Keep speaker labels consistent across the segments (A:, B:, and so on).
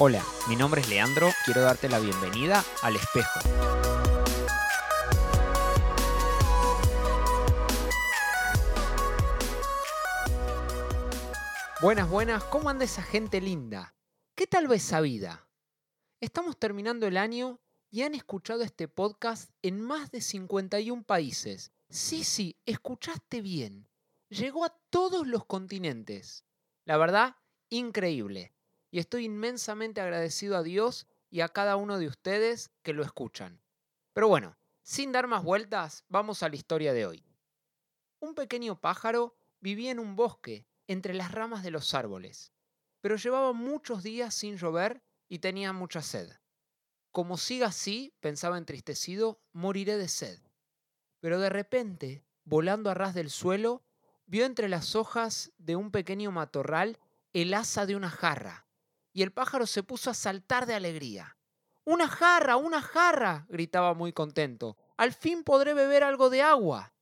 A: Hola, mi nombre es Leandro, quiero darte la bienvenida al espejo. Buenas, buenas, ¿cómo anda esa gente linda? ¿Qué tal va esa vida? Estamos terminando el año y han escuchado este podcast en más de 51 países. Sí, sí, escuchaste bien. Llegó a todos los continentes. La verdad, increíble. Y estoy inmensamente agradecido a Dios y a cada uno de ustedes que lo escuchan. Pero bueno, sin dar más vueltas, vamos a la historia de hoy. Un pequeño pájaro vivía en un bosque, entre las ramas de los árboles, pero llevaba muchos días sin llover y tenía mucha sed. Como siga así, pensaba entristecido, moriré de sed. Pero de repente, volando a ras del suelo, vio entre las hojas de un pequeño matorral el asa de una jarra, y el pájaro se puso a saltar de alegría. ¡Una jarra! ¡Una jarra! gritaba muy contento. ¡Al fin podré beber algo de agua!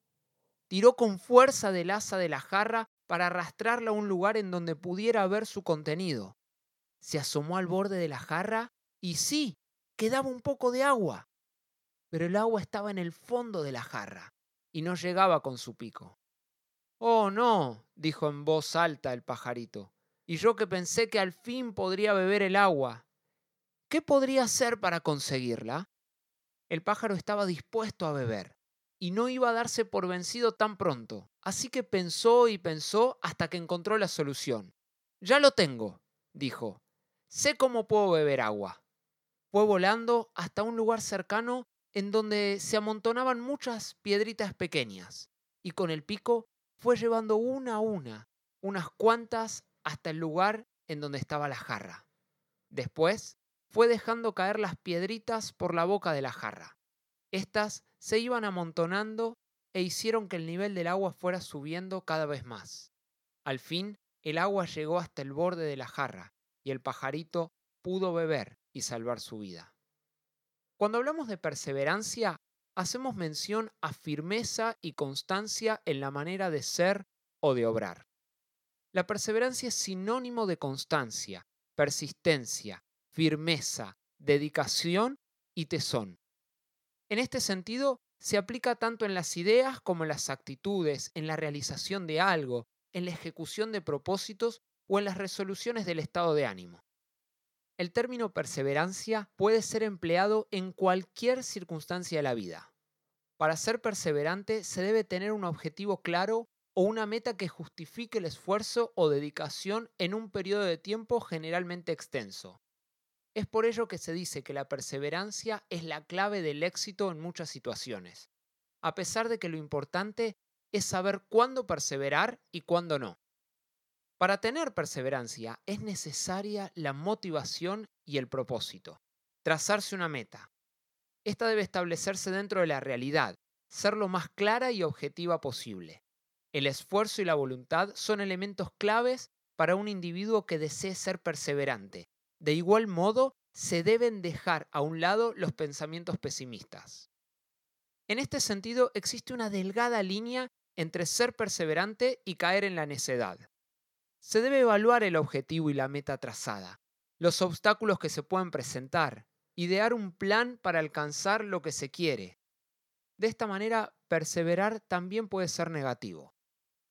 A: Tiró con fuerza del asa de la jarra para arrastrarla a un lugar en donde pudiera ver su contenido. Se asomó al borde de la jarra y sí, quedaba un poco de agua. Pero el agua estaba en el fondo de la jarra y no llegaba con su pico. Oh, no, dijo en voz alta el pajarito, y yo que pensé que al fin podría beber el agua. ¿Qué podría hacer para conseguirla? El pájaro estaba dispuesto a beber, y no iba a darse por vencido tan pronto, así que pensó y pensó hasta que encontró la solución. Ya lo tengo, dijo. Sé cómo puedo beber agua. Fue volando hasta un lugar cercano en donde se amontonaban muchas piedritas pequeñas, y con el pico fue llevando una a una, unas cuantas hasta el lugar en donde estaba la jarra. Después fue dejando caer las piedritas por la boca de la jarra. Estas se iban amontonando e hicieron que el nivel del agua fuera subiendo cada vez más. Al fin, el agua llegó hasta el borde de la jarra y el pajarito pudo beber y salvar su vida. Cuando hablamos de perseverancia, hacemos mención a firmeza y constancia en la manera de ser o de obrar. La perseverancia es sinónimo de constancia, persistencia, firmeza, dedicación y tesón. En este sentido, se aplica tanto en las ideas como en las actitudes, en la realización de algo, en la ejecución de propósitos o en las resoluciones del estado de ánimo. El término perseverancia puede ser empleado en cualquier circunstancia de la vida. Para ser perseverante se debe tener un objetivo claro o una meta que justifique el esfuerzo o dedicación en un periodo de tiempo generalmente extenso. Es por ello que se dice que la perseverancia es la clave del éxito en muchas situaciones, a pesar de que lo importante es saber cuándo perseverar y cuándo no. Para tener perseverancia es necesaria la motivación y el propósito. Trazarse una meta. Esta debe establecerse dentro de la realidad, ser lo más clara y objetiva posible. El esfuerzo y la voluntad son elementos claves para un individuo que desee ser perseverante. De igual modo, se deben dejar a un lado los pensamientos pesimistas. En este sentido, existe una delgada línea entre ser perseverante y caer en la necedad. Se debe evaluar el objetivo y la meta trazada, los obstáculos que se pueden presentar, idear un plan para alcanzar lo que se quiere. De esta manera, perseverar también puede ser negativo.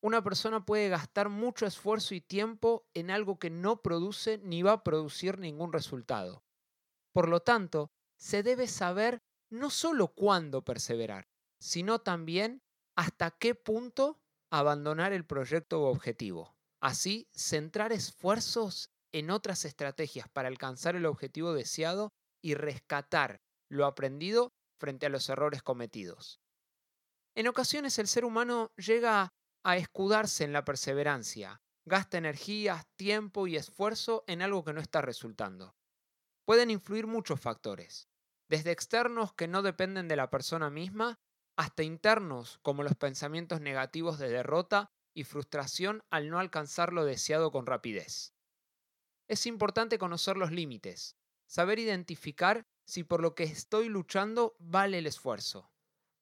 A: Una persona puede gastar mucho esfuerzo y tiempo en algo que no produce ni va a producir ningún resultado. Por lo tanto, se debe saber no solo cuándo perseverar, sino también hasta qué punto abandonar el proyecto o objetivo. Así, centrar esfuerzos en otras estrategias para alcanzar el objetivo deseado y rescatar lo aprendido frente a los errores cometidos. En ocasiones el ser humano llega a escudarse en la perseverancia, gasta energías, tiempo y esfuerzo en algo que no está resultando. Pueden influir muchos factores, desde externos que no dependen de la persona misma, hasta internos como los pensamientos negativos de derrota y frustración al no alcanzar lo deseado con rapidez. Es importante conocer los límites, saber identificar si por lo que estoy luchando vale el esfuerzo.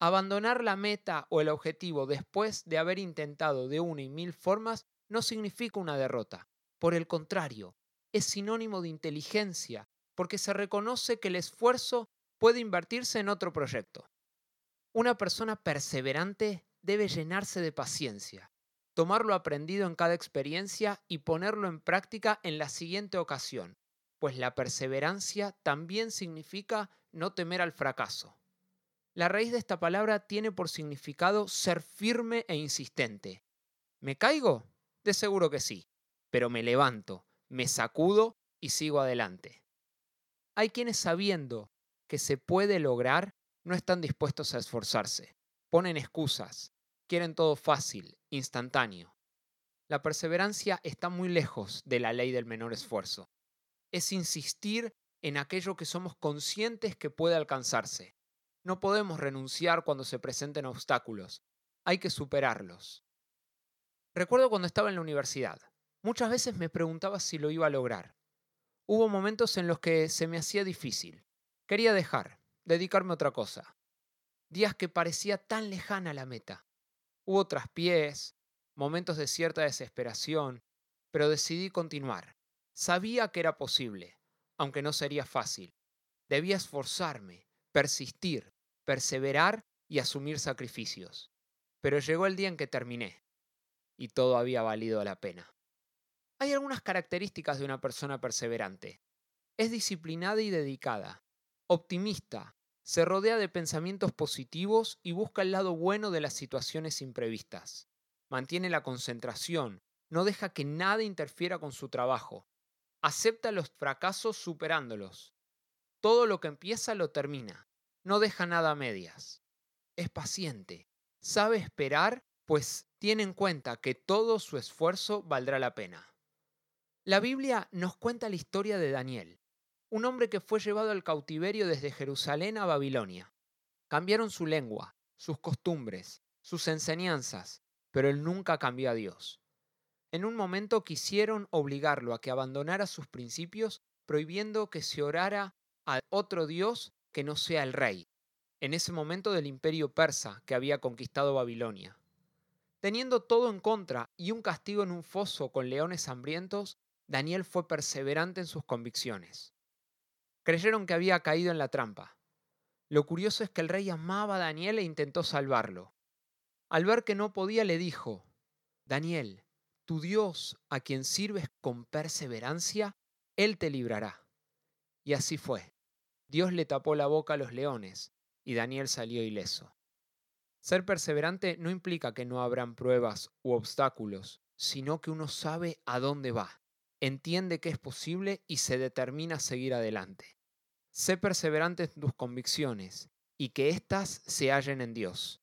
A: Abandonar la meta o el objetivo después de haber intentado de una y mil formas no significa una derrota. Por el contrario, es sinónimo de inteligencia, porque se reconoce que el esfuerzo puede invertirse en otro proyecto. Una persona perseverante debe llenarse de paciencia, tomar lo aprendido en cada experiencia y ponerlo en práctica en la siguiente ocasión, pues la perseverancia también significa no temer al fracaso. La raíz de esta palabra tiene por significado ser firme e insistente. ¿Me caigo? De seguro que sí, pero me levanto, me sacudo y sigo adelante. Hay quienes sabiendo que se puede lograr no están dispuestos a esforzarse, ponen excusas, quieren todo fácil, instantáneo. La perseverancia está muy lejos de la ley del menor esfuerzo. Es insistir en aquello que somos conscientes que puede alcanzarse. No podemos renunciar cuando se presenten obstáculos. Hay que superarlos. Recuerdo cuando estaba en la universidad. Muchas veces me preguntaba si lo iba a lograr. Hubo momentos en los que se me hacía difícil. Quería dejar, dedicarme a otra cosa. Días que parecía tan lejana la meta. Hubo traspiés, momentos de cierta desesperación, pero decidí continuar. Sabía que era posible, aunque no sería fácil. Debía esforzarme, persistir, perseverar y asumir sacrificios. Pero llegó el día en que terminé, y todo había valido la pena. Hay algunas características de una persona perseverante. Es disciplinada y dedicada, optimista, se rodea de pensamientos positivos y busca el lado bueno de las situaciones imprevistas. Mantiene la concentración, no deja que nada interfiera con su trabajo. Acepta los fracasos superándolos. Todo lo que empieza lo termina. No deja nada a medias. Es paciente. Sabe esperar, pues tiene en cuenta que todo su esfuerzo valdrá la pena. La Biblia nos cuenta la historia de Daniel, un hombre que fue llevado al cautiverio desde Jerusalén a Babilonia. Cambiaron su lengua, sus costumbres, sus enseñanzas, pero él nunca cambió a Dios. En un momento quisieron obligarlo a que abandonara sus principios, prohibiendo que se orara a otro Dios que no sea el rey, en ese momento del imperio persa que había conquistado Babilonia. Teniendo todo en contra y un castigo en un foso con leones hambrientos, Daniel fue perseverante en sus convicciones. Creyeron que había caído en la trampa. Lo curioso es que el rey amaba a Daniel e intentó salvarlo. Al ver que no podía, le dijo, Daniel, tu Dios, a quien sirves con perseverancia, Él te librará. Y así fue. Dios le tapó la boca a los leones, y Daniel salió ileso. Ser perseverante no implica que no habrán pruebas u obstáculos, sino que uno sabe a dónde va entiende que es posible y se determina a seguir adelante. Sé perseverante en tus convicciones y que éstas se hallen en Dios.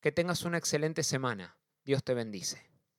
A: Que tengas una excelente semana. Dios te bendice.